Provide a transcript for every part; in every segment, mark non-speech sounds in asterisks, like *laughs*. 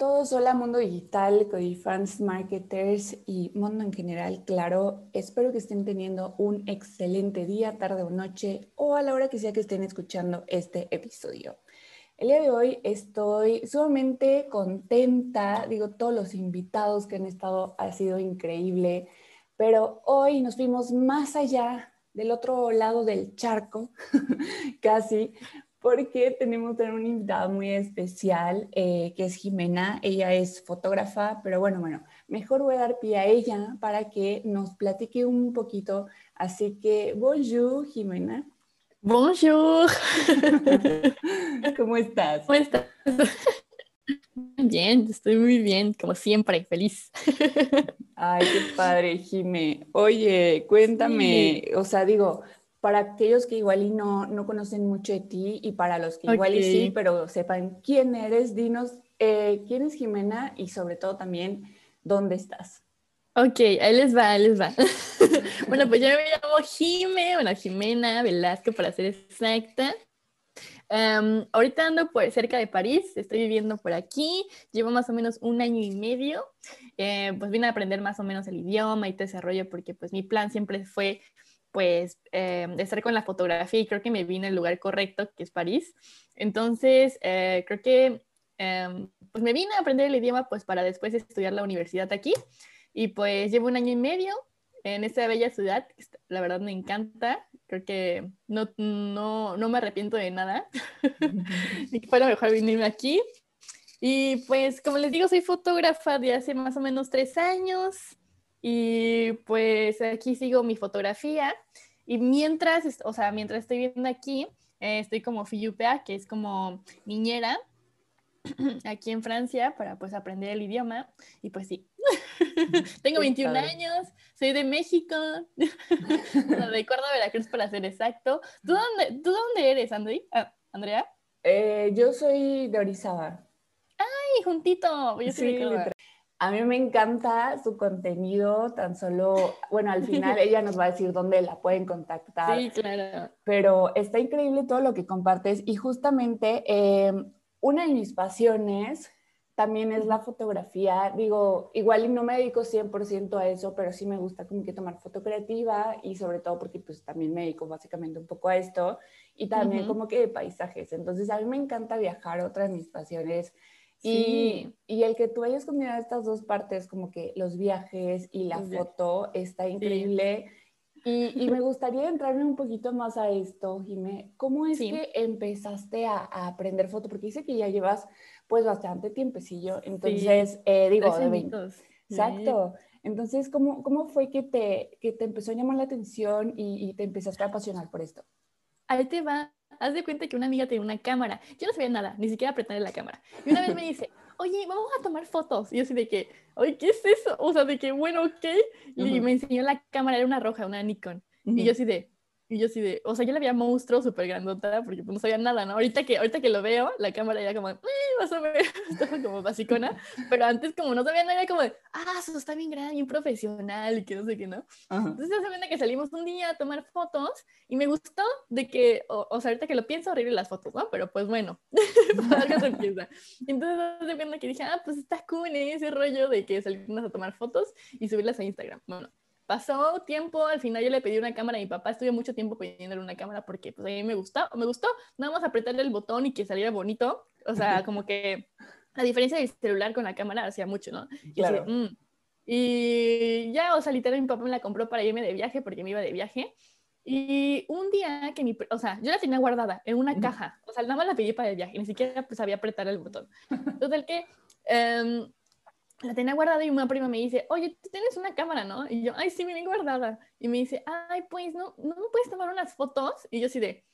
Todos, hola Mundo Digital, Codifans, Marketers y mundo en general, claro. Espero que estén teniendo un excelente día, tarde o noche o a la hora que sea que estén escuchando este episodio. El día de hoy estoy sumamente contenta, digo, todos los invitados que han estado ha sido increíble, pero hoy nos fuimos más allá del otro lado del charco, *laughs* casi, porque tenemos una invitada muy especial, eh, que es Jimena. Ella es fotógrafa, pero bueno, bueno, mejor voy a dar pie a ella para que nos platique un poquito. Así que, bonjour, Jimena. Bonjour. *laughs* ¿Cómo estás? ¿Cómo estás? Bien, estoy muy bien, como siempre, feliz. Ay, qué padre, Jime. Oye, cuéntame, o sea, digo, para aquellos que igual y no, no conocen mucho de ti y para los que igual y sí, pero sepan quién eres, dinos eh, quién es Jimena y sobre todo también dónde estás. Ok, ahí les va, ahí les va. *laughs* bueno, pues yo me llamo Jime, bueno, Jimena Velasco para ser exacta. ahorita ando por cerca de París, estoy viviendo por aquí, llevo más o menos un año y medio, eh, pues vine a aprender más o menos el idioma y todo ese rollo porque pues mi plan siempre fue pues eh, estar con la fotografía y creo que me vine al lugar correcto, que es París. Entonces, eh, creo que em, pues me vine a aprender el idioma pues para después estudiar la universidad aquí y pues llevo un año y medio en esta bella ciudad, la verdad me encanta, creo que no, no, no me arrepiento de nada *laughs* y fue lo mejor venirme aquí. Y pues como les digo, soy fotógrafa de hace más o menos tres años. Y pues aquí sigo mi fotografía. Y mientras, o sea, mientras estoy viendo aquí, eh, estoy como Fiyupea, que es como niñera *clears throat* aquí en Francia para pues aprender el idioma. Y pues sí, *laughs* tengo 21 años, soy de México, *laughs* de Córdoba, Veracruz para ser exacto. ¿Tú dónde, ¿tú dónde eres, Andri? Ah, Andrea? Eh, yo soy de Orizaba. ¡Ay, juntito! Yo soy de a mí me encanta su contenido, tan solo, bueno, al final *laughs* ella nos va a decir dónde la pueden contactar. Sí, claro. Pero está increíble todo lo que compartes y justamente em, una de mis pasiones también es la fotografía. Digo, igual y no me dedico 100% a eso, pero sí me gusta como que tomar foto creativa y sobre todo porque pues también me dedico básicamente un poco a esto y también como que de paisajes. Entonces a mí me encanta viajar, otra de mis pasiones y, y, el que tú hayas combinado estas dos partes, como que los viajes y la foto, está increíble. Y, y, me gustaría entrarme un poquito más a esto, Jimé. ¿Cómo es que empezaste a, a, aprender foto? Porque dice que ya llevas pues bastante tiempecillo. Entonces, eh, digo, de 20. Exacto. Entonces, ¿cómo, ¿cómo fue que te, que te empezó a llamar la atención y, y te empezaste a apasionar por esto? Ahí te va haz de cuenta que una amiga tenía una cámara. Yo no sabía nada, ni siquiera apretarle la cámara. Y una vez me dice, oye, vamos a tomar fotos. Y yo así de que, oye, ¿qué es eso? O sea, de que, bueno, ok. Y me enseñó la cámara, era una roja, una Nikon. Y yo así de, y yo así de, o sea, yo la veía monstruo súper grandota porque pues, no sabía nada, ¿no? Ahorita que, ahorita que lo veo, la cámara ya como, eh, vas a ver, *laughs* estaba como basicona, pero antes como no sabía nada, era como de, ah, eso está bien grande, bien profesional y que no sé qué, ¿no? Entonces se que salimos un día a tomar fotos y me gustó de que, o, sea, ahorita que lo pienso, horrible las fotos, ¿no? Pero pues bueno, *laughs* para se empieza. Entonces se cuenta que dije, ah, pues está cool ese rollo de que salimos a tomar fotos y subirlas a Instagram. Bueno, pasó tiempo, al final yo le pedí una cámara a mi papá, estuve mucho tiempo pidiéndole una cámara porque pues a mí me gustó, me gustó, nada más apretarle el botón y que saliera bonito, o sea, como que la diferencia del celular con la cámara hacía mucho, ¿no? Claro. Mm". Y, ya, o sea, literal mi papá me la compró para irme de viaje porque me iba de viaje. Y un día que mi, o sea, yo la tenía guardada en una caja, o sea, nada más la pedí para el viaje, ni siquiera pues sabía apretar el botón. Entonces, que um, la tenía guardada y una prima me dice, oye, tú tienes una cámara, ¿no? Y yo, ay, sí, viene guardada. Y me dice, ay, pues, ¿no, ¿no me puedes tomar unas fotos? Y yo así de,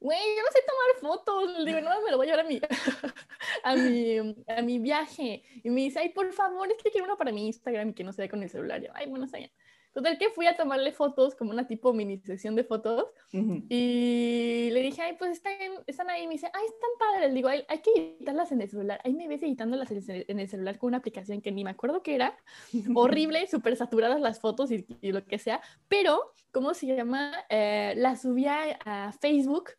güey, yo no sé tomar fotos. Le digo, no, me lo voy a llevar a mi, *laughs* a mi, a mi viaje. Y me dice, ay, por favor, es que quiero uno para mi Instagram y que no se ve con el celular. Yo, ay, bueno, está bien. Total que fui a tomarle fotos, como una tipo mini sesión de fotos, y le dije, ay, pues están, están ahí, y me dice, ay, están padres, le digo, hay, hay, que editarlas en el celular, ahí me ves editándolas en el celular con una aplicación que ni me acuerdo qué era, *laughs* horrible, súper saturadas las fotos y, lo que sea, pero, ¿cómo se llama? Eh, las subía a Facebook,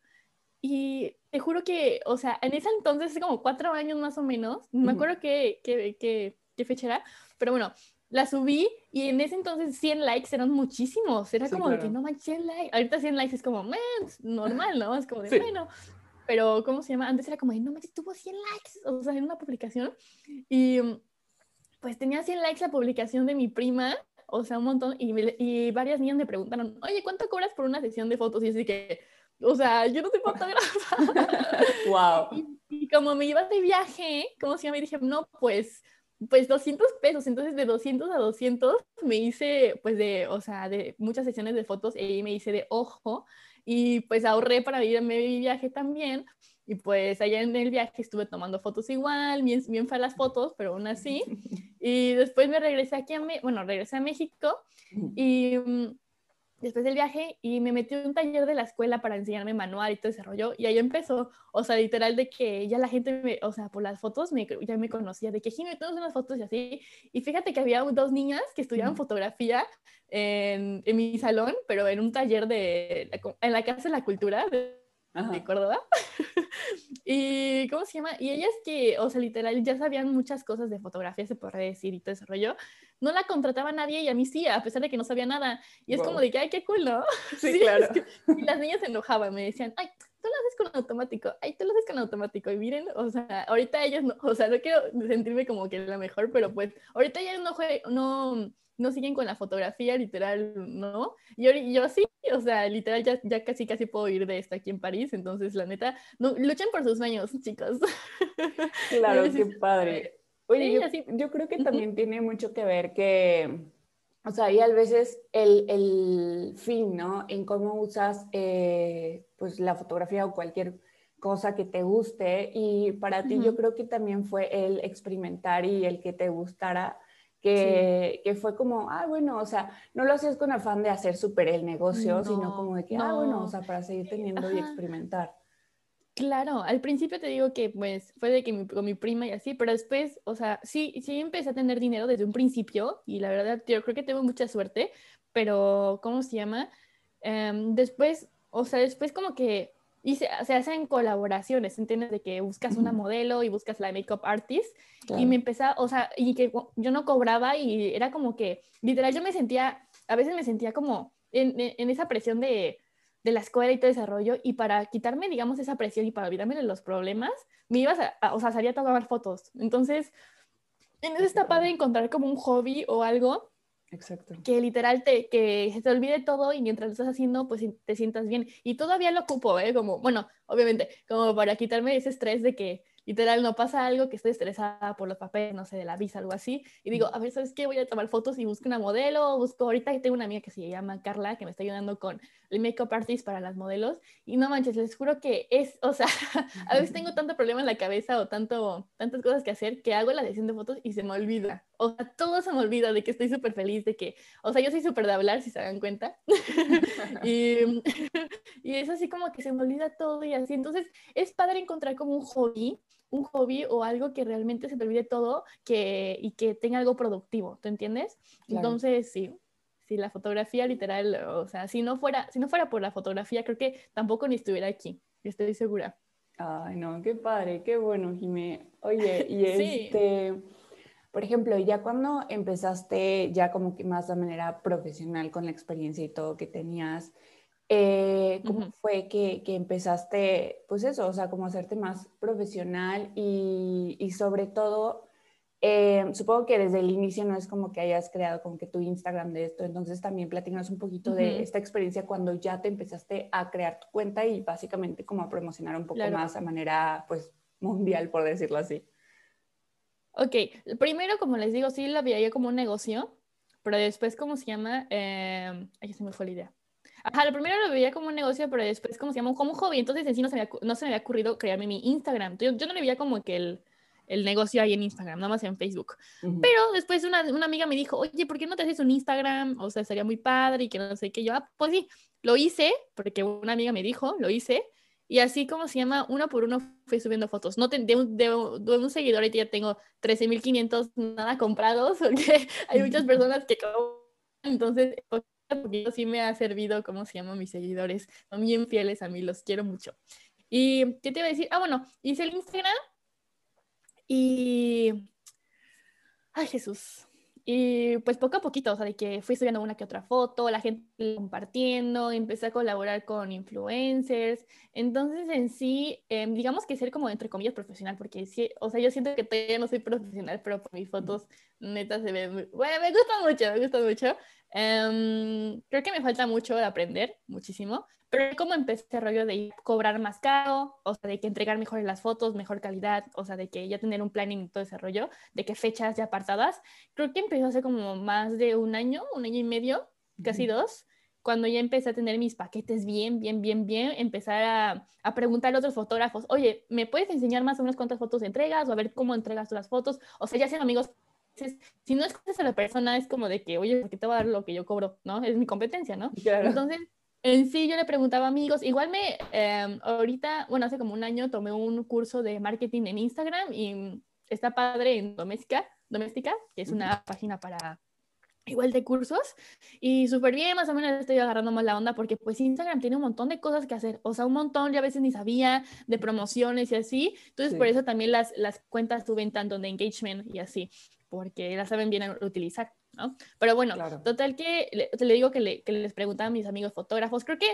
y te juro que, o sea, en ese entonces, como cuatro años más o menos, no me acuerdo qué, qué, qué, qué fecha era, pero bueno, la subí y en ese entonces 100 likes eran muchísimos. Era como de que no manches 100 likes. Ahorita 100 likes es como, man, normal, ¿no? Es como de, bueno. Pero, ¿cómo se llama? Antes era como de, no manches, tuvo 100 likes. O sea, en una publicación. Y pues tenía 100 likes la publicación de mi prima. O sea, un montón. Y, y varias niñas me preguntaron, oye, ¿cuánto cobras por una sesión de fotos? Y así que, o sea, yo no soy fotógrafa. *laughs* wow. *laughs* Y, y, como me iba de viaje, ¿cómo se llama? Y dije, no, pues pues 200 pesos, entonces de 200 a 200 me hice pues de, o sea, de muchas sesiones de fotos y me hice de ojo y pues ahorré para ir a mi viaje también y pues allá en el viaje estuve tomando fotos igual, bien, bien fue las fotos, pero aún así. *laughs* Y después me regresé aquí a, bueno, regresé a México y mm, después del viaje y me metí en un taller de la escuela para enseñarme manual y todo ese rollo. Y ahí empezó, o sea, literal de que ya la gente, me, o sea, por las fotos me, ya me conocía, de que Jimmy, todas unas fotos y así. Y fíjate que había dos niñas que estudiaban fotografía en, en, mi salón, pero en un taller de, en la Casa de la Cultura de, de Córdoba. *laughs* y, ¿cómo se llama? Y ellas que, o sea, literal, ya sabían muchas cosas de fotografía, se podría decir, y todo ese rollo no la contrataba nadie y a mí sí, a pesar de que no sabía nada. Y es como de que, ay, qué cool, ¿no? *laughs* *laughs* Sí, claro. y las niñas se enojaban, me decían, ay, tú lo haces con automático, ay, tú lo haces con automático. Y miren, o sea, ahorita ellas no, o sea, no quiero sentirme como que la mejor, pero pues, ahorita ellas no, no, no siguen con la fotografía, literal, ¿no? Y yo, sí, o sea, literal, ya, ya casi, casi puedo ir de esto aquí en París, entonces, la neta, no, luchen por sus sueños, *laughs* chicos. Claro, qué padre. Oye, yo, creo que también tiene mucho que ver que, o sea, y a veces el, el fin, ¿no? En cómo usas eh, pues la fotografía o cualquier cosa que te guste. Y para ti yo creo que también fue el experimentar y el que te gustara. Que, que, fue como, ah, bueno, o sea, no lo hacías con afán de hacer súper el negocio, sino como de que, ah, bueno, o sea, para seguir teniendo y experimentar. Claro, al principio te digo que pues fue de que mi, con mi prima y así, pero después, o sea, sí, sí empecé a tener dinero desde un principio y la verdad yo creo que tengo mucha suerte, pero ¿cómo se llama? Em, después, o sea, después como que hice, se hacen colaboraciones, ¿entiendes? De que buscas una modelo y buscas la makeup artist y me empezaba, o sea, y que yo no cobraba y era como que, literal, yo me sentía, a veces me sentía como en, en esa presión de de la escuela y todo ese rollo, y para quitarme, digamos, esa presión y para olvidarme de los problemas, me ibas a, o sea, salía a tomar fotos. Entonces, en esa está padre encontrar como un hobby o algo Exacto. Que literal te, que se te olvide todo y mientras lo estás haciendo, pues te sientas bien. Y todavía lo ocupo, ¿eh? Como, bueno, obviamente, como para quitarme ese estrés de que literal no pasa algo, que estoy estresada por los papeles, no sé, de la visa, algo así, y digo, a ver, ¿sabes qué? Voy a tomar fotos y busco una modelo, busco, ahorita que tengo una amiga que se llama Carla, que me está ayudando con el makeup artist para las modelos, y no manches, les juro que es, o sea, *laughs* a veces tengo *laughs* tanto problema en la cabeza o tanto, tantas cosas que hacer que hago la sesión de fotos y se me olvida, o sea, todo se me olvida de que estoy súper feliz, de que, o sea, yo soy súper de hablar, si se dan cuenta, *laughs* y, *laughs* y es así como que se me olvida todo y así, entonces es padre encontrar como un hobby un hobby o algo que realmente se te olvide todo que, y que tenga algo productivo, ¿te entiendes? Entonces, sí, sí, la fotografía literal, o sea, si no, fuera, si no fuera por la fotografía, creo que tampoco ni estuviera aquí, estoy segura. Ay, no, qué padre, qué bueno, Jimé. Oye, y *laughs* este, por ejemplo, ya cuando empezaste ya como que más de manera profesional con la experiencia y todo que tenías, eh, ¿Cómo fue que, que, empezaste, pues eso, o sea, como hacerte más profesional y, y sobre todo, eh, supongo que desde el inicio no es como que hayas creado como que tu Instagram de esto, entonces también platícanos un poquito de esta experiencia cuando ya te empezaste a crear tu cuenta y básicamente como a promocionar un poco más a manera, pues, mundial, por decirlo así. Ok, primero, como les digo, sí lo veía como un negocio, pero después, ¿cómo se llama? Eh, ahí se me fue la idea Ajá, lo primero lo veía como un negocio, pero después como se llama como un hobby, entonces en sí no se me, no se me había ocurrido crearme mi Instagram. Yo, yo no le veía como que el, el negocio ahí en Instagram, nada más en Facebook. Pero después una, una, amiga me dijo, oye, ¿por qué no te haces un Instagram? O sea, sería muy padre y que no sé qué. Yo, ah, pues sí, lo hice, porque una amiga me dijo, lo hice. Y así como se llama, uno por uno fui subiendo fotos. No de, un, de, un seguidor ahorita ya tengo 13.500 nada comprados, *laughs* porque hay muchas personas que entonces poquito sí me ha servido, ¿cómo se llama? Mis seguidores son bien fieles a mí, los quiero mucho. ¿Y qué te iba a decir? Ah, bueno, hice el Instagram y... Ay, Jesús. Y pues poco a poquito, o sea, de que fui subiendo una que otra foto, la gente compartiendo, empecé a colaborar con influencers. Entonces, en sí, em, digamos que ser como entre comillas profesional, porque sí, o sea, yo siento que todavía no soy profesional, pero por mis fotos, neta, se ven, bueno, me gusta mucho, me gusta mucho. Um, creo que me falta mucho de aprender, muchísimo, pero como empecé el rollo de cobrar más caro, o sea, de que entregar mejor las fotos, mejor calidad, o sea, de que ya tener un planning y todo ese rollo, de que fechas ya apartadas, creo que empezó hace como más de un año, un año y medio, casi dos, cuando ya empecé a tener mis paquetes bien, bien, bien, bien, empezar a, a preguntar a otros fotógrafos, oye, ¿me puedes enseñar más o menos cuántas fotos entregas o a ver cómo entregas tú las fotos? O sea, ya sean amigos si no escuchas a la persona, es como de que, oye, ¿por qué te voy a dar lo que yo cobro? ¿No? Es mi competencia, ¿no? Entonces, en sí yo le preguntaba a amigos, igual me, em, ahorita, bueno, hace como un año tomé un curso de marketing en Instagram y está padre en Doméstica, Doméstica, que es una página para igual de cursos y súper bien, más o menos estoy agarrando más la onda porque pues Instagram tiene un montón de cosas que hacer, o sea, un montón, ya a veces ni sabía de promociones y así, entonces por eso también las, las cuentas suben tanto de engagement y así porque la saben bien utilizar, ¿no? Pero bueno, total que le, te le digo que, le, que, les preguntaba a mis amigos fotógrafos, creo que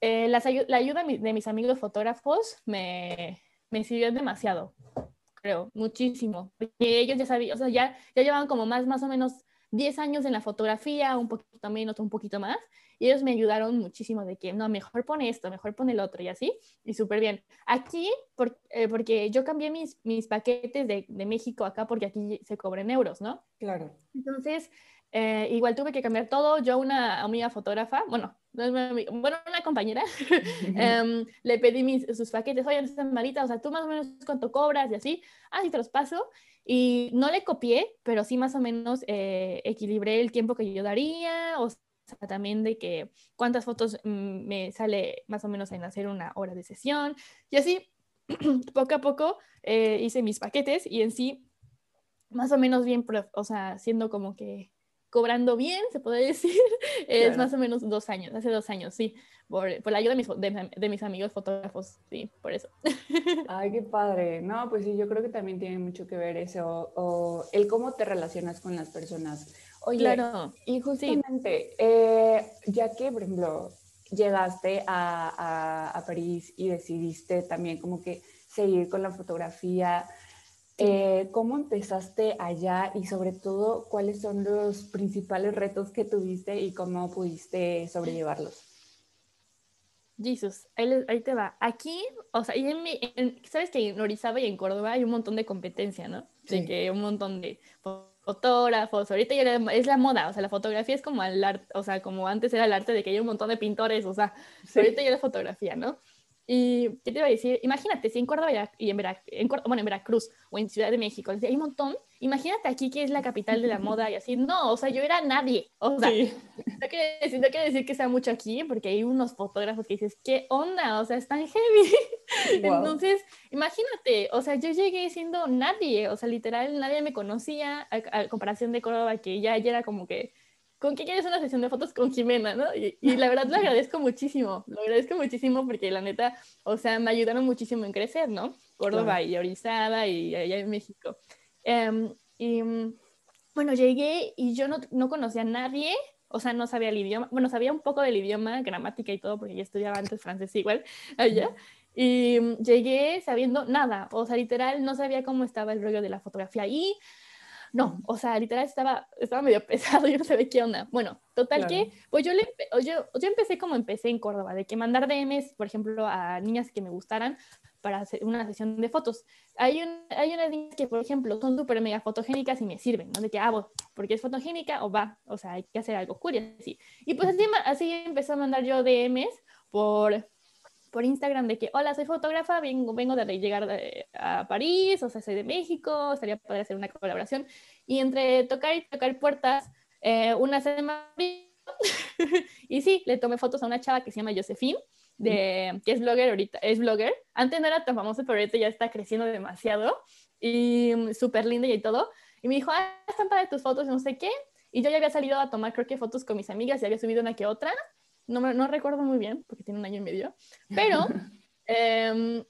eh, la ayuda de mis amigos fotógrafos me, me sirvió demasiado, creo, muchísimo, porque ellos ya sabían, o sea, ya, ya llevaban como más, más o menos 10 años en la fotografía, un poquito menos, un poquito más, y ellos me ayudaron muchísimo de que, no, mejor pone esto, mejor pone el otro y así, y súper bien. Aquí, eh, porque yo cambié mis, mis paquetes de, de, México acá porque aquí se cobran euros, ¿no? Claro. Entonces, eh, igual tuve que cambiar todo. Yo a una amiga fotógrafa, bueno, bueno, una compañera, *laughs* em, le pedí mis, sus paquetes, oye, están malitas, o sea, tú más o menos cuánto cobras y así, así te los paso. Y no le copié, pero sí más o menos eh, equilibré el tiempo que yo daría, o sea, también de que cuántas fotos mm, me sale más o menos en hacer una hora de sesión. Y así, *clears throat* poco a poco, eh, hice mis paquetes y en sí, más o menos bien, o sea, siendo como que cobrando bien, se puede *laughs* decir, es más o menos dos años, hace dos años, sí, por, por la ayuda de mis, de, mis, amigos fotógrafos, sí, por eso. *laughs* Ay, qué padre. No, pues sí, yo creo que también tiene mucho que ver eso, o, el cómo te relacionas con las personas. Oye, claro. y justamente, eh, ya que, por ejemplo, llegaste a, a, a París y decidiste también como que seguir con la fotografía, eh, ¿Cómo empezaste allá y sobre todo cuáles son los principales retos que tuviste y cómo pudiste sobrellevarlos? Jesús, ahí, te va. Aquí, o sea, y en sabes que en Orizaba y en Córdoba hay un montón de competencia, ¿no? Sí. De que un montón de fotógrafos, ahorita ya es la moda, o sea, la fotografía es como el arte, o sea, como antes era el arte de que hay un montón de pintores, o sea, ahorita ya la fotografía, ¿no? Y ¿qué te iba a decir? Imagínate, si en Córdoba y en, en, bueno, en Veracruz o en Ciudad de México, hay un montón, imagínate aquí que es la capital de la *laughs* moda y así. No, o sea, yo era nadie. O sea, *laughs* no, quiere decir, no quiere decir que sea mucho aquí, porque hay unos fotógrafos que dices, ¿qué onda? O sea, están heavy. *laughs* Entonces, imagínate, o sea, yo llegué siendo nadie, o sea, literal, nadie me conocía, a, comparación de Córdoba, que ya, ya era como que ¿con qué quieres una sesión de fotos con Jimena? ¿no? Y, la verdad lo agradezco muchísimo, lo agradezco muchísimo porque la neta, o sea, me ayudaron muchísimo en crecer, ¿no? Córdoba y Orizaba y allá en México. Em, y bueno, llegué y yo no, no conocía a nadie, o sea, no sabía el idioma, bueno, sabía un poco del idioma, gramática y todo, porque ya estudiaba antes francés igual allá. Y llegué sabiendo nada, o sea, literal, no sabía cómo estaba el rollo de la fotografía. Y no, o sea, literal estaba, estaba medio *laughs* pesado, yo no sabía qué onda. Bueno, total que, pues yo, le, yo, yo empecé como empecé en Córdoba, de que mandar DMs, por ejemplo, a niñas que me gustaran, para hacer una sesión de fotos. Hay, un, hay unas niñas que, por ejemplo, son súper mega fotogénicas y me sirven, ¿no? De que, ah, porque es fotogénica o va, o sea, hay que hacer algo así. Y pues así, así empecé a mandar yo DMs por, por Instagram de que, hola, soy fotógrafa, vengo, vengo de llegar a París, o sea, soy de México, estaría poder hacer una colaboración. Y entre tocar y tocar puertas, eh, una semana *laughs* y sí, le tomé fotos a una chava que se llama Josephine, de, que es blogger ahorita, es blogger. Antes no era tan famosa, pero ahorita ya está creciendo demasiado y mm, súper linda y todo. Y me dijo, ah, están para tus fotos, no sé qué. Y yo ya había salido a tomar, creo que fotos con mis amigas y había subido una que otra. No, no recuerdo muy bien, porque tiene un año y medio. *laughs* Pero, em,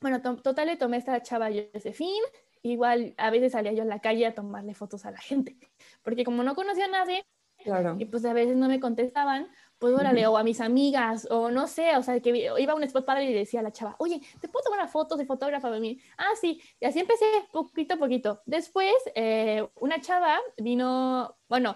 bueno, total le tomé a esta chava Josephine. Igual a veces salía yo a la calle a tomarle fotos a la gente, porque como no conocía a nadie, Claro. Y pues a veces no me contestaban, pues *laughs* órale, o a mis amigas, o no sé, o sea, que iba a un spot padre y decía a la chava, oye, ¿te puedo tomar fotos de fotógrafa de mí? Ah, sí, y así empecé poquito a poquito. Después, eh, una chava vino, bueno,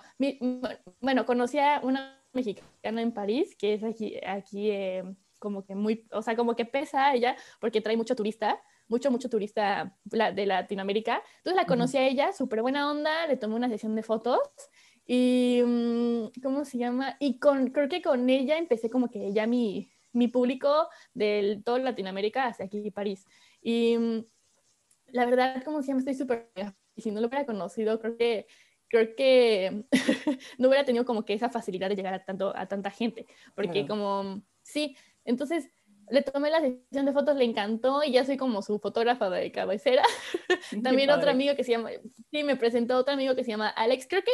bueno, conocí a una mexicana en París, que es aquí, aquí eh, como que muy, o sea, como que pesa ella, porque trae mucho turista, mucho, mucho turista de Latinoamérica. Entonces la conocí a ella, súper buena onda, le tomé una sesión de fotos y, mm, ¿cómo se llama? Y con, creo que con ella empecé como que ya mi, mi público de todo Latinoamérica hacia aquí París. Y mm, la verdad, como se llama, estoy súper... Y si no lo hubiera conocido, creo que creo que *laughs* no hubiera tenido como que esa facilidad de llegar a, tanto, a tanta gente, porque como, sí, entonces le tomé la sesión de fotos, le encantó y ya soy como su fotógrafa de cabecera. *laughs* También otro amigo que se llama, sí, me presentó otro amigo que se llama Alex, creo que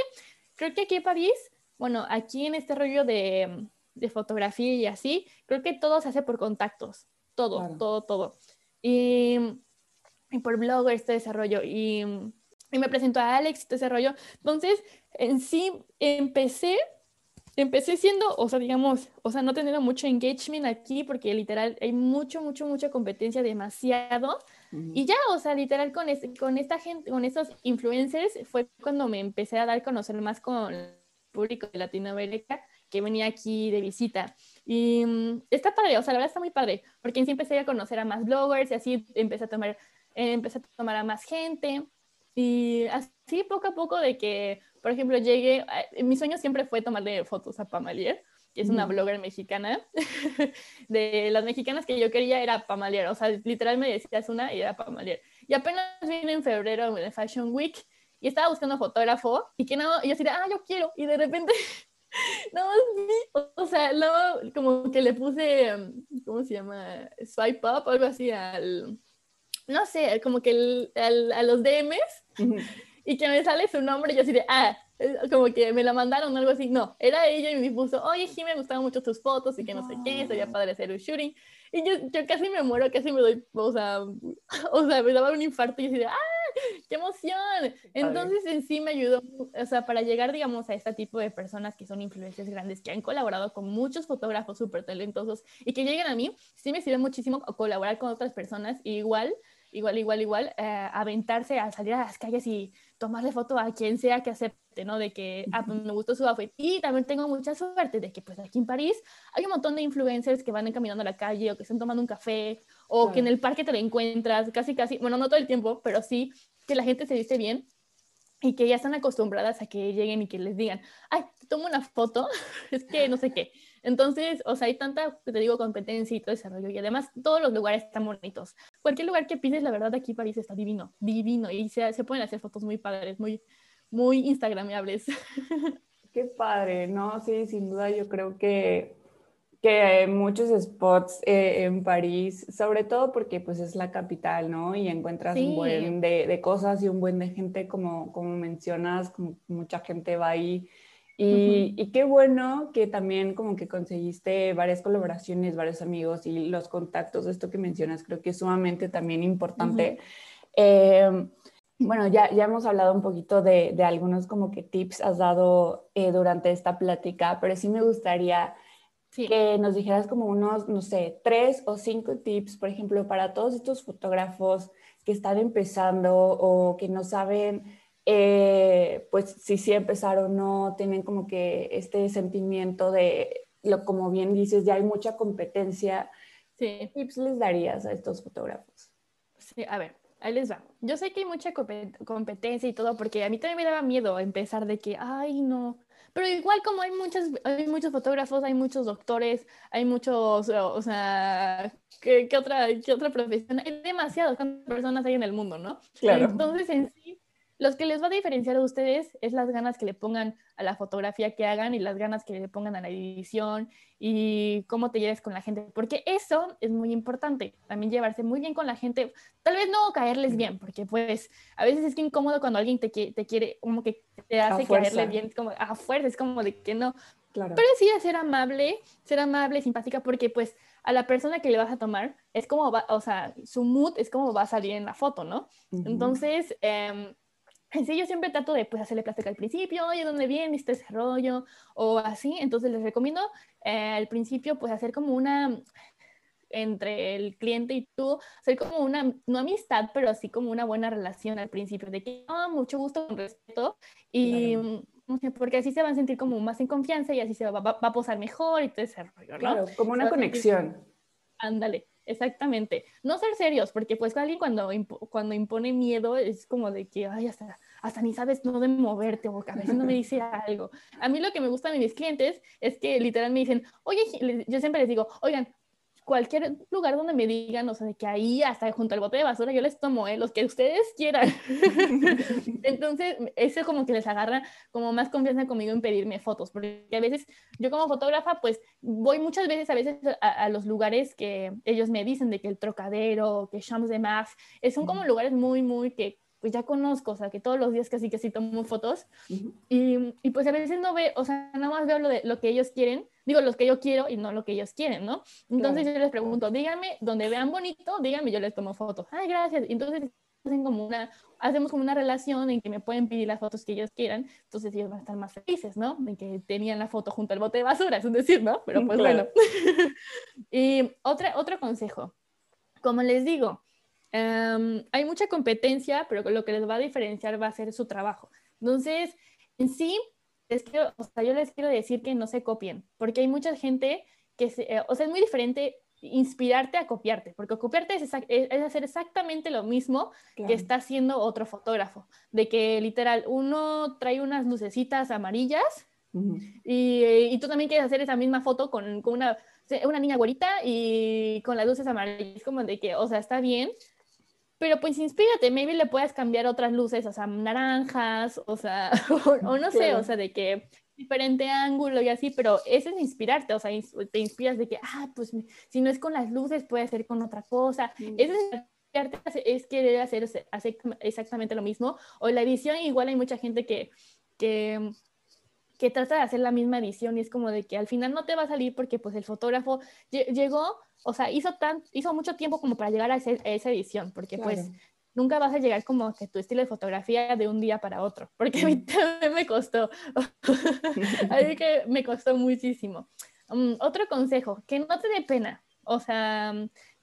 creo que aquí en París, bueno, aquí en este rollo de, de fotografía y así, creo que todo se hace por contactos, todo, todo, todo. Y, y, por bloggers, este desarrollo. Y, y me presentó a Alex, este desarrollo. Entonces, en sí, empecé empecé siendo, o sea, digamos, o sea, no teniendo mucho engagement aquí porque literal hay mucho, mucho, mucha competencia, demasiado. Y ya, o sea, literal con, con esta gente, con estos influencers fue cuando me empecé a dar a conocer más con el público de Latinoamérica que venía aquí de visita. Y mm, está padre, o sea, la verdad está muy padre, porque en sí empecé a conocer a más bloggers y así empecé a tomar, eh, empecé a tomar a más gente. Y así poco a poco de que por ejemplo, llegué, mi sueño siempre fue tomarle fotos a Pamalier, que es una blogger mexicana. *laughs* de las mexicanas que yo quería era Pamalier, o sea, literal me decías una y era Pamalier. Y apenas vine en febrero de Fashion Week y estaba buscando fotógrafo y que no, y yo así ah, yo quiero, y de repente *laughs* no, o sea, luego como que le puse, ¿cómo se llama? Swipe up, algo así al, no sé, como que a los DMs y que me sale su nombre y yo así de, ah, como que me la mandaron o algo así. No, era ella y me puso, oye, sí, me gustaban mucho tus fotos y que no sé qué, sería padre hacer un shooting. Y yo, yo casi me muero, casi me doy, o sea, *laughs* o sea, me daba un infarto y yo así de, ¡ah, qué emoción! Entonces en sí me ayudó, o sea, para llegar, digamos, a este tipo de personas que son influencias grandes, que han colaborado con muchos fotógrafos súper talentosos y que lleguen a mí, sí me sirve muchísimo colaborar con otras personas y igual igual, igual, igual, eh, aventarse a salir a las calles y tomarle foto a quien sea que acepte, ¿no? De que, ah, pues me gustó su outfit. Y también tengo mucha suerte de que, pues aquí en París hay un montón de influencers que van caminando a la calle o que están tomando un café o que en el parque te lo encuentras, casi, casi, bueno, no todo el tiempo, pero sí que la gente se dice bien y que ya están acostumbradas a que lleguen y que les digan, ay, tomo una foto, *laughs* es que no sé qué. Entonces, o sea, hay tanta, te digo, competencia y todo desarrollo. Y además, todos los lugares están bonitos. Cualquier lugar que pises, la verdad, aquí París está divino, divino. Y se, se pueden hacer fotos muy padres, muy, muy instagramables. *laughs* Qué padre, ¿no? Sí, sin duda yo creo que, que hay muchos spots eh, en París, sobre todo porque pues es la capital, ¿no? Y encuentras un buen de, de, cosas y un buen de gente, como, como mencionas, como mucha gente va ahí y, qué bueno que también como que conseguiste varias colaboraciones, varios amigos y los contactos, esto que mencionas, creo que es sumamente también importante. Em, bueno, ya, ya hemos hablado un poquito de, de algunos como que tips has dado eh, durante esta plática, pero sí me gustaría que nos dijeras como unos, no sé, tres o cinco tips, por ejemplo, para todos estos fotógrafos que están empezando o que no saben eh, pues si sí empezar o no, tienen como que este sentimiento de, lo, como bien dices, ya hay mucha competencia, ¿Qué tips les darías a estos fotógrafos? Sí, a ver, ahí les va. Yo sé que hay mucha competencia y todo, porque a mí también me daba miedo empezar de que, ay, no. Pero igual como hay, muchas, hay muchos fotógrafos, hay muchos doctores, hay muchos, o sea, ¿qué, otra, qué otra profesión? Hay demasiadas personas hay en el mundo, ¿no? Claro. Entonces, en sí, los que les va a diferenciar a ustedes es las ganas que le pongan a la fotografía que hagan y las ganas que le pongan a la edición y cómo te lleves con la gente, porque eso es muy importante, también llevarse muy bien con la gente, tal vez no caerles bien, porque pues a veces es que incómodo cuando alguien te, te quiere, como que te hace caerle bien, como a fuerza, es como de que no, claro. pero sí de ser amable, ser amable, simpática, porque pues a la persona que le vas a tomar es como va, o sea, su mood es como va a salir en la foto, ¿no? Entonces, eh, *laughs* sí, yo siempre trato de pues, hacerle plática al principio, oye, ¿dónde viene este rollo? O así, entonces les recomiendo eh, al principio pues hacer como una, entre el cliente y tú, hacer como una, no amistad, pero así como una buena relación al principio, de que, oh, mucho gusto, con respeto, y porque así se van a sentir como más en confianza y así se va, va, a posar mejor y todo ese rollo, ¿no? Claro, como una conexión. Ándale. Exactamente. No ser serios, porque pues alguien cuando, cuando impone miedo es como de que, ay, hasta, hasta ni sabes no de moverte o a veces no me dice algo. A mí lo que me gusta de mis clientes es que literal me dicen, oye, yo siempre les digo, oigan, cualquier lugar donde me digan, o sea, de que ahí hasta junto al bote de basura yo les tomo, ¿eh? los que ustedes quieran. *laughs* Entonces, eso como que les agarra como más confianza conmigo en pedirme fotos, porque a veces yo como fotógrafa, pues voy muchas veces a veces a, los lugares que ellos me dicen de que el Trocadero, que Champs de Mars, son como lugares muy, muy que pues ya conozco, o sea, que todos los días casi que sí tomo fotos y, y, pues a veces no veo, o sea, nada más veo lo, de, lo que ellos quieren, digo los que yo quiero y no lo que ellos quieren, ¿no? Entonces yo les pregunto, díganme, donde vean bonito, díganme, yo les tomo fotos. Ay, gracias. Entonces hacen como una, hacemos como una relación en que me pueden pedir las fotos que ellos quieran, entonces ellos van a estar más felices, ¿no? En que tenían la foto junto al bote de basura, es un decir, ¿no? Pero pues bueno. *laughs* y otra, otro consejo, como les digo, Em, hay mucha competencia, pero lo que les va a diferenciar va a ser su trabajo. Entonces, en sí, o sea, yo les quiero decir que no se copien, porque hay mucha gente que, eh, o sea, es muy diferente inspirarte a copiarte, porque copiarte es, hacer exactamente lo mismo que está haciendo otro fotógrafo, de que literal uno trae unas lucecitas amarillas y, tú también quieres hacer esa misma foto con, con una, una niña güerita y con las luces amarillas, como de que, o sea, está bien, pero pues inspírate, maybe le puedes cambiar otras luces, o sea, naranjas, o sea, *laughs* o, no sé, o sea, de que diferente ángulo y así, pero eso es inspirarte, o sea, te inspiras de que, ah, pues si no es con las luces, puede ser con otra cosa. Eso es inspirarte, es querer hacer, hacer exactamente lo mismo. O la edición, igual hay mucha gente que, que que trata de hacer la misma edición y es como de que al final no te va a salir porque pues el fotógrafo llegó, o sea, hizo, tan, hizo mucho tiempo como para llegar a, esa edición, porque pues nunca vas a llegar como que tu estilo de fotografía de un día para otro, porque a mí también me costó, *laughs* a mí que me costó muchísimo. Um, otro consejo, que no te dé pena, o sea,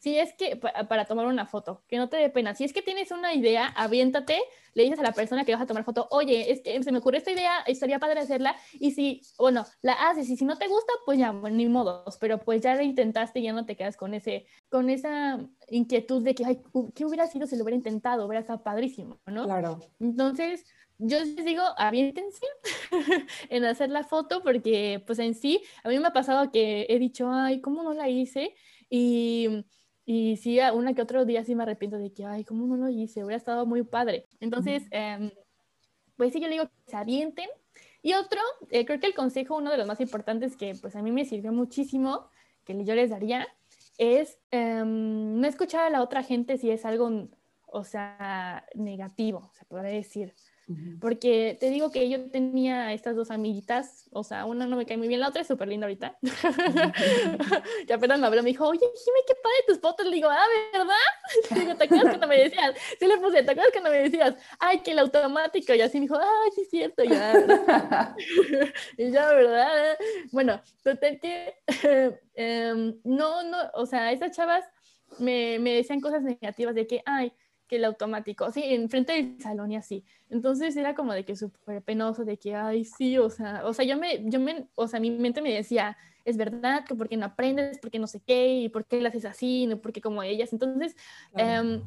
si es que, para tomar una foto, que no te dé pena. Si es que tienes una idea, aviéntate, le dices a la persona que vas a tomar foto, oye, es que se me ocurre esta idea, estaría padre hacerla, y si, bueno, la haces, y si no te gusta, pues ya, ni modos, pero pues ya lo intentaste y ya no te quedas con ese, con esa inquietud de que, ay, ¿qué hubiera sido si lo hubiera intentado? Hubiera estado padrísimo, ¿no? Claro. Entonces, yo les digo, aviéntense *laughs* en hacer la foto, porque pues en sí, a mí me ha pasado que he dicho, ay, ¿cómo no la hice? Y y sí, una que otro día sí me arrepiento de que, ay, ¿cómo no lo hice? Hubiera estado muy padre. Entonces, em, pues sí, yo le digo que se avienten. Y otro, eh, creo que el consejo, uno de los más importantes que pues a mí me sirvió muchísimo, que yo les daría, es em, no escuchar a la otra gente si es algo, o sea, negativo, se puede decir. Porque te digo que yo tenía estas dos amiguitas, o sea, una no me cae muy bien, la otra es súper linda ahorita. que *laughs* apenas me habló, me dijo, oye, Jimmy, qué padre tus fotos. Le digo, ah, ¿verdad? *laughs* Le digo, ¿te acuerdas cuando me decías? Sí le puse, ¿te acuerdas cuando me decías? Ay, que el automático. Y así me dijo, ay, sí es cierto, ya. y ya, *laughs* ¿verdad? Bueno, total que, em, no, no, o sea, esas chavas me, me decían cosas negativas de que, ay, que el automático, sí, enfrente del salón y así. Entonces era como de que súper penoso, de que, ay, sí, o sea, o sea, yo me, yo me, o sea, mi mente me decía, es verdad, que porque no aprendes, porque no sé qué, y por qué lo haces así, no porque como ellas. Entonces, em,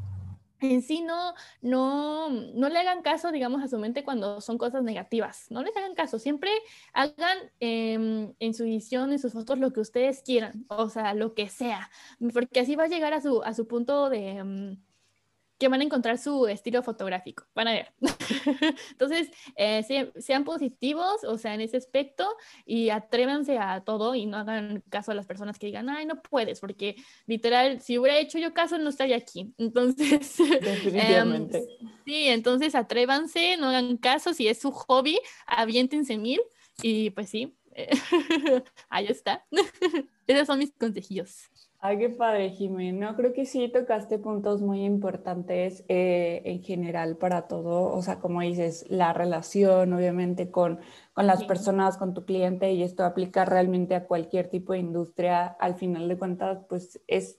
en sí no, no, no le hagan caso, digamos, a su mente cuando son cosas negativas. No les hagan caso. Siempre hagan em, en su edición, en sus fotos, lo que ustedes quieran, o sea, lo que sea, porque así va a llegar a su, a su punto de... Em, que van a encontrar su estilo fotográfico. Van a ver. *laughs* Entonces, eh, sean, positivos, o sea, en ese aspecto, y atrévanse a todo y no hagan caso a las personas que digan, ay, no puedes, porque literal, si hubiera hecho yo caso, no estaría aquí. *laughs* Entonces, definitivamente. sí, entonces atrévanse, no hagan caso, si es su hobby, aviéntense mil, y pues sí, *laughs* ahí está. Esos son mis consejillos. Ay, qué padre, Jimena. Creo que sí tocaste puntos muy importantes eh, en general para todo. O sea, como dices, la relación, obviamente, con, con las personas, con tu cliente, y esto aplica realmente a cualquier tipo de industria. Al final de cuentas, pues es,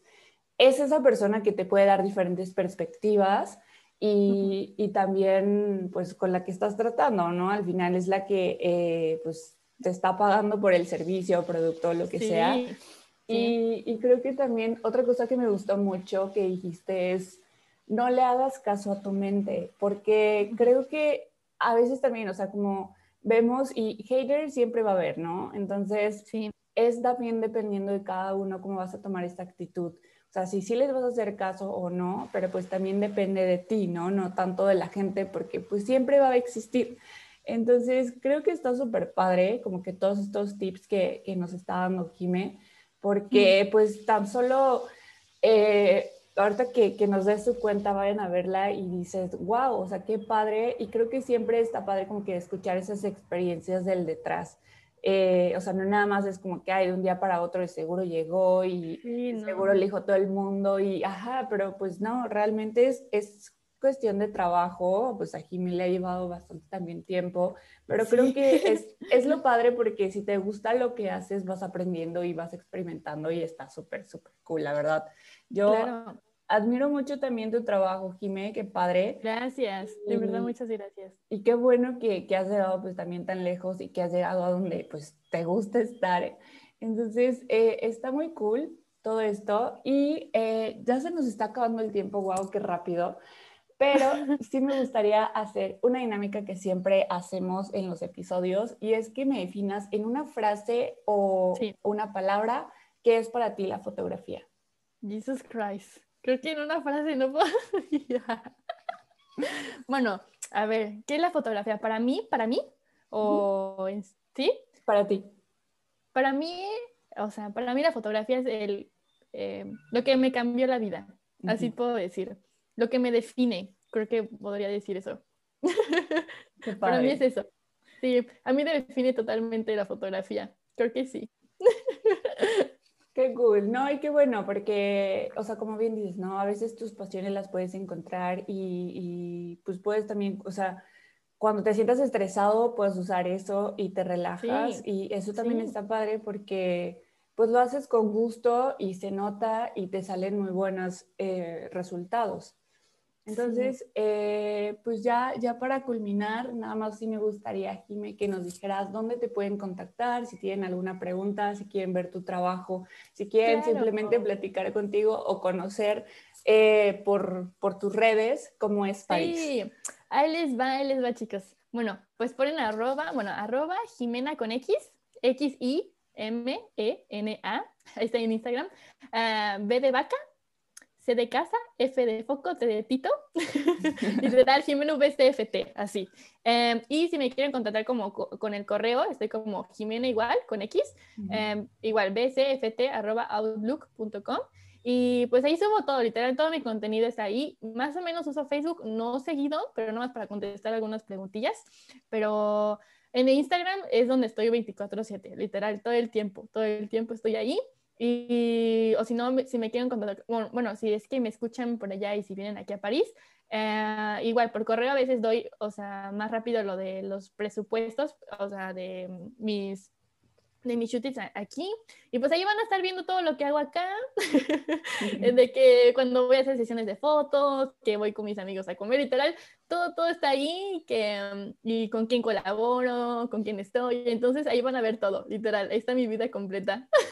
es esa persona que te puede dar diferentes perspectivas. Y, y, también pues con la que estás tratando, ¿no? Al final es la que eh, pues te está pagando por el servicio, producto, lo que sea. Y, creo que también otra cosa que me gustó mucho que dijiste es, no le hagas caso a tu mente, porque creo que a veces también, o sea, como vemos y hater siempre va a haber, ¿no? Entonces, sí. es también dependiendo de cada uno cómo vas a tomar esta actitud. O sea, si sí les vas a hacer caso o no, pero pues también depende de ti, ¿no? No tanto de la gente, porque pues siempre va a existir. Entonces, creo que está súper padre, como que todos estos tips que, que nos está dando Jime porque pues tan solo eh, ahorita que, que, nos des su cuenta, vayan a verla y dices, wow, o sea, qué padre. Y creo que siempre está padre como que escuchar esas experiencias del detrás. Eh, o sea, no nada más es como que hay de un día para otro de seguro llegó y seguro le dijo todo el mundo y ajá, pero pues no, realmente es, es cuestión de trabajo, pues a Jimmy le ha llevado bastante también tiempo, pero creo que es, *laughs* es, lo padre porque si te gusta lo que haces, vas aprendiendo y vas experimentando y está súper, súper cool, la verdad. Yo admiro mucho también tu trabajo, Jimé, qué padre. Gracias, de verdad, muchas gracias. Y qué bueno que, que, has llegado pues también tan lejos y que has llegado a donde pues te gusta estar. Entonces, eh, está muy cool todo esto y eh, ya se nos está acabando el tiempo, wow, qué rápido. Pero sí me gustaría hacer una dinámica que siempre hacemos en los episodios y es que me definas en una frase o una palabra qué es para ti la fotografía. Jesus Christ. Creo que en una frase no puedo. *laughs* bueno, a ver, ¿qué es la fotografía? ¿Para mí? ¿Para mí? ¿O sí? Para ti. Para mí, o sea, para mí la fotografía es el, eh, lo que me cambió la vida. Así puedo decir lo que me define, creo que podría decir eso. *laughs* Para mí es eso. Sí, a mí define totalmente la fotografía. Creo que sí. *laughs* Qué cool, ¿no? Y qué bueno, porque, o sea, como bien dices, ¿no? A veces tus pasiones las puedes encontrar y, pues puedes también, o sea, cuando te sientas estresado, puedes usar eso y te relajas y eso también está padre porque pues lo haces con gusto y se nota y te salen muy buenos eh, resultados. Entonces, eh, pues ya, ya para culminar, nada más sí me gustaría, Jime, que nos dijeras dónde te pueden contactar, si tienen alguna pregunta, si quieren ver tu trabajo, si quieren simplemente platicar contigo o conocer eh, por, por, tus redes cómo es París. Sí, ahí les va, ahí les va, chicos. Bueno, pues ponen arroba, bueno, arroba Jimena con X, X-I-M-E-N-A, ahí está en Instagram, uh, B de vaca, C de casa, F de foco, T de Tito, *laughs* literal, Jimeno VCFT, así. Em, y si me quieren contactar como con el correo, estoy como Jimena igual, con X, um, igual bcft.outlook.com. Y pues ahí subo todo, literal, todo mi contenido está ahí. Más o menos uso Facebook, no seguido, pero nomás para contestar algunas preguntillas. Pero en Instagram es donde estoy 24/7, literal, todo el tiempo, todo el tiempo estoy ahí. Y, o si no, si me quieren contactar, bueno, si es que me escuchan por allá y si vienen aquí a París, eh, igual por correo a veces doy, o sea, más rápido lo de los presupuestos, o sea, de mis de mis shootings aquí. Y pues ahí van a estar viendo todo lo que hago acá, *laughs* de que cuando voy a hacer sesiones de fotos, que voy con mis amigos a comer, literal, todo, todo está ahí, que, y con quién colaboro, con quién estoy. Entonces ahí van a ver todo, literal, ahí está mi vida completa. *laughs*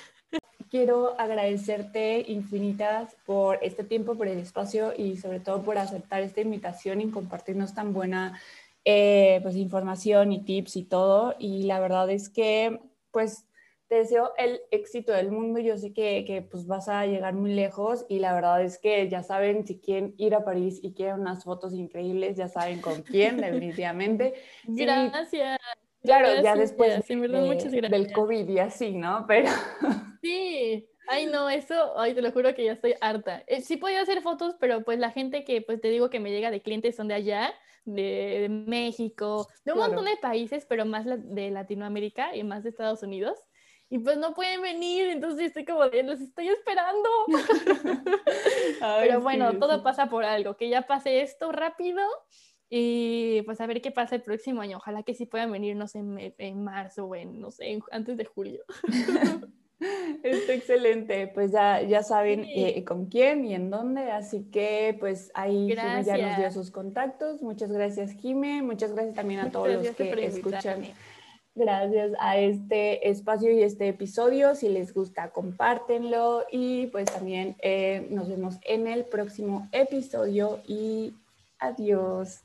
Quiero agradecerte infinitas por este tiempo, por el espacio y sobre todo por aceptar esta invitación y compartirnos tan buena eh, pues, información y tips y todo. Y la verdad es que pues te deseo el éxito del mundo. Yo sé que, que, pues vas a llegar muy lejos y la verdad es que ya saben, si quieren ir a París y quieren unas fotos increíbles, ya saben con quién, definitivamente. *laughs* Gracias. claro, ya después del COVID y así, ¿no? Pero... Sí, Ay, no, eso, ay, te lo juro que ya estoy harta. Eh, sí podía hacer fotos, pero pues la gente que, pues te digo que me llega de clientes son de allá, de, México, de un montón de países, pero más de Latinoamérica y más de Estados Unidos. Y pues no pueden venir, entonces estoy como de, los estoy esperando. *laughs* *laughs* pero bueno, todo pasa por algo, que ya pase esto rápido y pues a ver qué pasa el próximo año. Ojalá que sí puedan venir, no sé, en, en marzo o en, no sé, antes de julio. *laughs* Está excelente, pues ya, ya saben eh, con quién y en dónde, así que pues ahí ya nos dio sus contactos. Muchas gracias Jime, muchas gracias también a todos los que escuchan. Gracias a este espacio y este episodio. Si les gusta, compártenlo y pues también eh, nos vemos en el próximo episodio y adiós.